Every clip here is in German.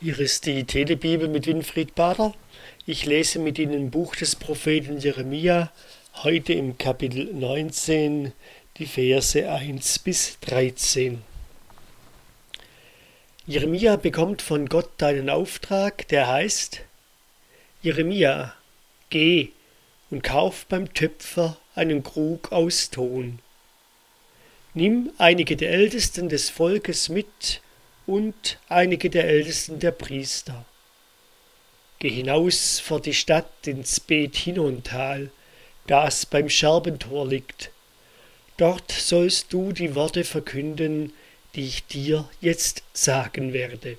Hier ist die Telebibel mit Winfried Bader. Ich lese mit Ihnen Buch des Propheten Jeremia, heute im Kapitel 19, die Verse 1 bis 13. Jeremia bekommt von Gott einen Auftrag, der heißt: Jeremia, geh und kauf beim Töpfer einen Krug aus Ton. Nimm einige der Ältesten des Volkes mit und einige der Ältesten der Priester. Geh hinaus vor die Stadt ins Bet Hinontal, das beim Scherbentor liegt. Dort sollst du die Worte verkünden, die ich dir jetzt sagen werde.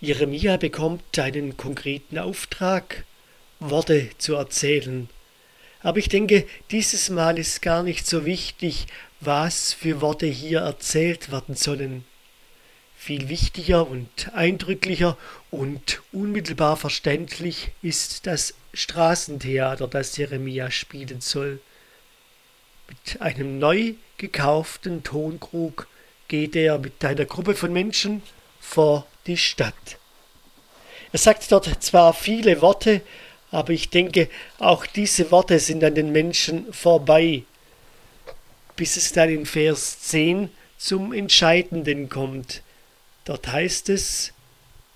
Jeremia bekommt einen konkreten Auftrag, Worte zu erzählen. Aber ich denke, dieses Mal ist gar nicht so wichtig, was für Worte hier erzählt werden sollen. Viel wichtiger und eindrücklicher und unmittelbar verständlich ist das Straßentheater, das Jeremia spielen soll. Mit einem neu gekauften Tonkrug geht er mit einer Gruppe von Menschen vor die Stadt. Er sagt dort zwar viele Worte, aber ich denke, auch diese Worte sind an den Menschen vorbei, bis es dann in Vers 10 zum Entscheidenden kommt. Dort heißt es,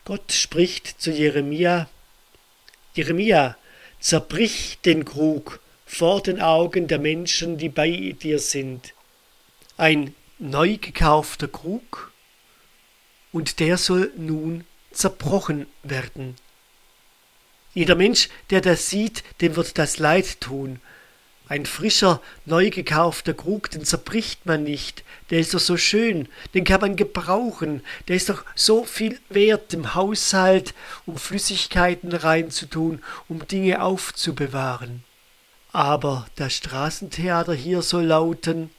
Gott spricht zu Jeremia, Jeremia, zerbrich den Krug vor den Augen der Menschen, die bei dir sind. Ein neu gekaufter Krug, und der soll nun zerbrochen werden. Jeder Mensch, der das sieht, dem wird das leid tun, ein frischer, neu gekaufter Krug, den zerbricht man nicht. Der ist doch so schön, den kann man gebrauchen. Der ist doch so viel wert im Haushalt, um Flüssigkeiten reinzutun, um Dinge aufzubewahren. Aber das Straßentheater hier soll lauten,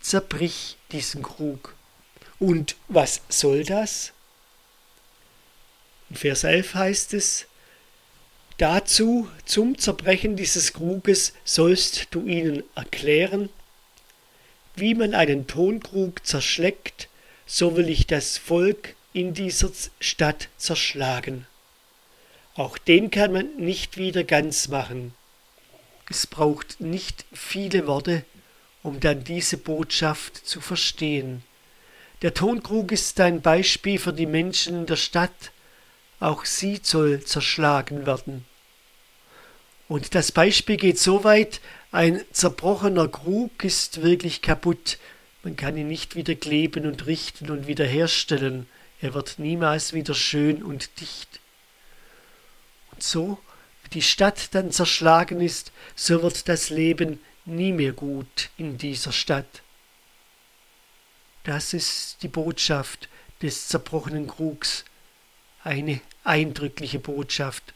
zerbrich diesen Krug. Und was soll das? In Vers 11 heißt es, Dazu, zum Zerbrechen dieses Kruges, sollst du ihnen erklären, wie man einen Tonkrug zerschlägt, so will ich das Volk in dieser Stadt zerschlagen. Auch den kann man nicht wieder ganz machen. Es braucht nicht viele Worte, um dann diese Botschaft zu verstehen. Der Tonkrug ist ein Beispiel für die Menschen der Stadt, auch sie soll zerschlagen werden. Und das Beispiel geht so weit, ein zerbrochener Krug ist wirklich kaputt. Man kann ihn nicht wieder kleben und richten und wiederherstellen. Er wird niemals wieder schön und dicht. Und so, wie die Stadt dann zerschlagen ist, so wird das Leben nie mehr gut in dieser Stadt. Das ist die Botschaft des zerbrochenen Krugs eine eindrückliche Botschaft,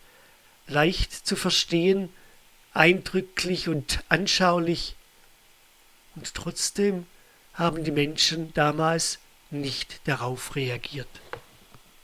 leicht zu verstehen, eindrücklich und anschaulich, und trotzdem haben die Menschen damals nicht darauf reagiert.